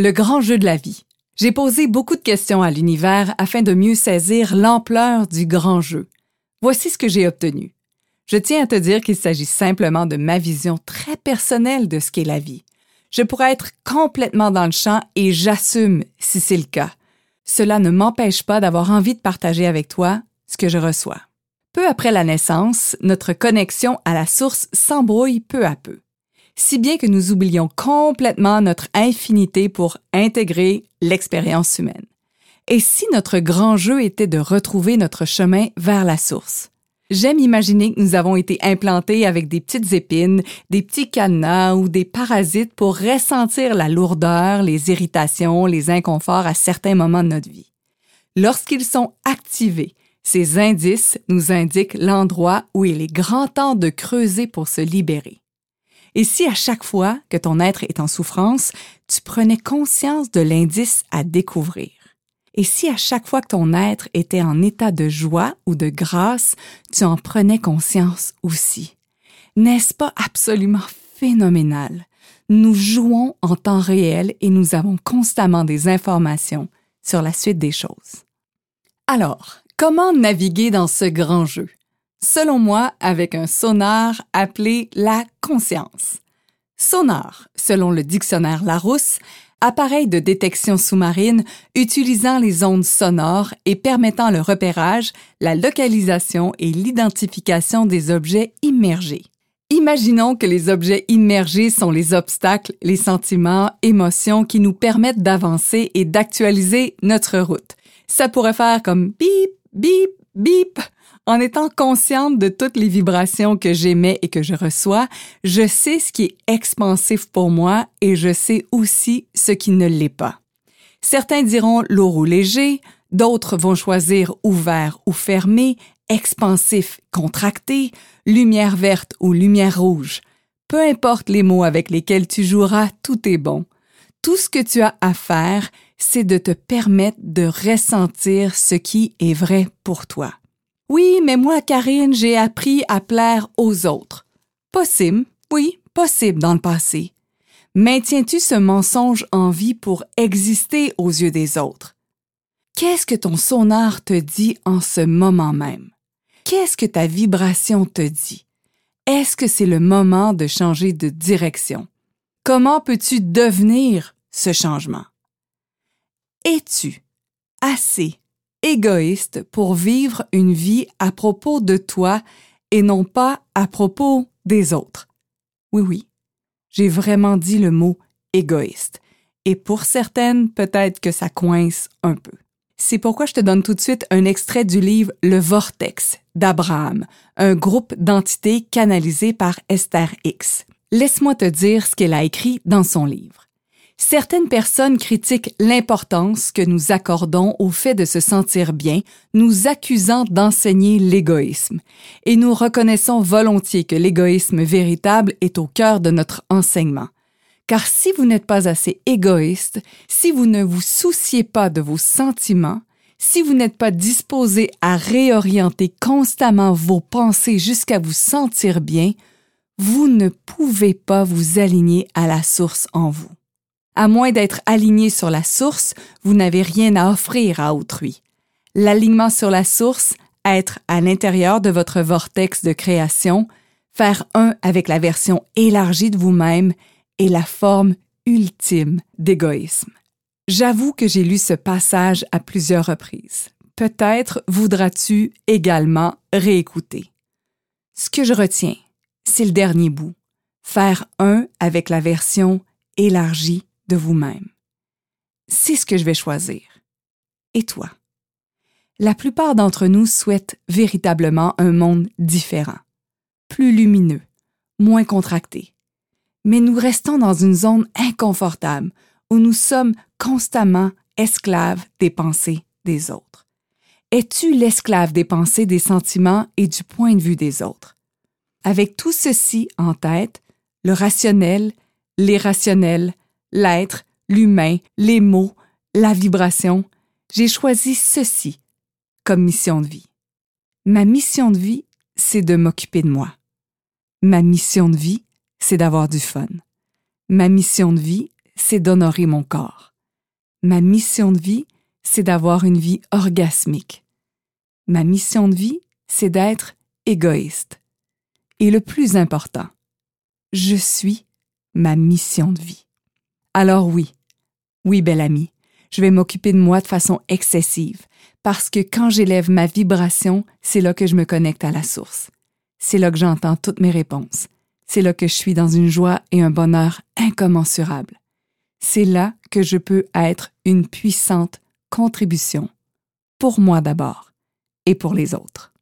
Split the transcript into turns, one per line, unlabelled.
Le grand jeu de la vie. J'ai posé beaucoup de questions à l'univers afin de mieux saisir l'ampleur du grand jeu. Voici ce que j'ai obtenu. Je tiens à te dire qu'il s'agit simplement de ma vision très personnelle de ce qu'est la vie. Je pourrais être complètement dans le champ et j'assume si c'est le cas. Cela ne m'empêche pas d'avoir envie de partager avec toi ce que je reçois. Peu après la naissance, notre connexion à la source s'embrouille peu à peu, si bien que nous oublions complètement notre infinité pour intégrer l'expérience humaine. Et si notre grand jeu était de retrouver notre chemin vers la source? J'aime imaginer que nous avons été implantés avec des petites épines, des petits cadenas ou des parasites pour ressentir la lourdeur, les irritations, les inconforts à certains moments de notre vie. Lorsqu'ils sont activés, ces indices nous indiquent l'endroit où il est grand temps de creuser pour se libérer. Et si à chaque fois que ton être est en souffrance, tu prenais conscience de l'indice à découvrir? Et si à chaque fois que ton être était en état de joie ou de grâce, tu en prenais conscience aussi? N'est-ce pas absolument phénoménal? Nous jouons en temps réel et nous avons constamment des informations sur la suite des choses. Alors, comment naviguer dans ce grand jeu? Selon moi, avec un sonar appelé la conscience. Sonar, selon le dictionnaire Larousse, appareil de détection sous-marine utilisant les ondes sonores et permettant le repérage, la localisation et l'identification des objets immergés. Imaginons que les objets immergés sont les obstacles, les sentiments, émotions qui nous permettent d'avancer et d'actualiser notre route. Ça pourrait faire comme bip, bip, bip en étant consciente de toutes les vibrations que j'émets et que je reçois, je sais ce qui est expansif pour moi et je sais aussi ce qui ne l'est pas. Certains diront lourd ou léger, d'autres vont choisir ouvert ou fermé, expansif, contracté, lumière verte ou lumière rouge. Peu importe les mots avec lesquels tu joueras, tout est bon. Tout ce que tu as à faire, c'est de te permettre de ressentir ce qui est vrai pour toi. Oui, mais moi, Karine, j'ai appris à plaire aux autres. Possible, oui, possible dans le passé. Maintiens-tu ce mensonge en vie pour exister aux yeux des autres? Qu'est-ce que ton sonar te dit en ce moment même? Qu'est-ce que ta vibration te dit? Est-ce que c'est le moment de changer de direction? Comment peux-tu devenir ce changement? Es-tu assez égoïste pour vivre une vie à propos de toi et non pas à propos des autres? Oui, oui, j'ai vraiment dit le mot égoïste. Et pour certaines, peut-être que ça coince un peu. C'est pourquoi je te donne tout de suite un extrait du livre Le Vortex d'Abraham, un groupe d'entités canalisé par Esther X. Laisse-moi te dire ce qu'elle a écrit dans son livre. Certaines personnes critiquent l'importance que nous accordons au fait de se sentir bien, nous accusant d'enseigner l'égoïsme. Et nous reconnaissons volontiers que l'égoïsme véritable est au cœur de notre enseignement. Car si vous n'êtes pas assez égoïste, si vous ne vous souciez pas de vos sentiments, si vous n'êtes pas disposé à réorienter constamment vos pensées jusqu'à vous sentir bien, vous ne pouvez pas vous aligner à la source en vous. À moins d'être aligné sur la source, vous n'avez rien à offrir à autrui. L'alignement sur la source, être à l'intérieur de votre vortex de création, faire un avec la version élargie de vous-même est la forme ultime d'égoïsme. J'avoue que j'ai lu ce passage à plusieurs reprises. Peut-être voudras-tu également réécouter. Ce que je retiens, c'est le dernier bout. Faire un avec la version élargie de vous-même. C'est ce que je vais choisir. Et toi? La plupart d'entre nous souhaitent véritablement un monde différent, plus lumineux, moins contracté. Mais nous restons dans une zone inconfortable où nous sommes constamment esclaves des pensées des autres. Es-tu l'esclave des pensées, des sentiments et du point de vue des autres? Avec tout ceci en tête, le rationnel, l'irrationnel, l'être, l'humain, les mots, la vibration, j'ai choisi ceci comme mission de vie. Ma mission de vie, c'est de m'occuper de moi. Ma mission de vie, c'est d'avoir du fun. Ma mission de vie, c'est d'honorer mon corps. Ma mission de vie, c'est d'avoir une vie orgasmique. Ma mission de vie, c'est d'être égoïste. Et le plus important, je suis ma mission de vie. Alors oui, oui, belle amie, je vais m'occuper de moi de façon excessive, parce que quand j'élève ma vibration, c'est là que je me connecte à la source. C'est là que j'entends toutes mes réponses. C'est là que je suis dans une joie et un bonheur incommensurables. C'est là que je peux être une puissante contribution, pour moi d'abord, et pour les autres.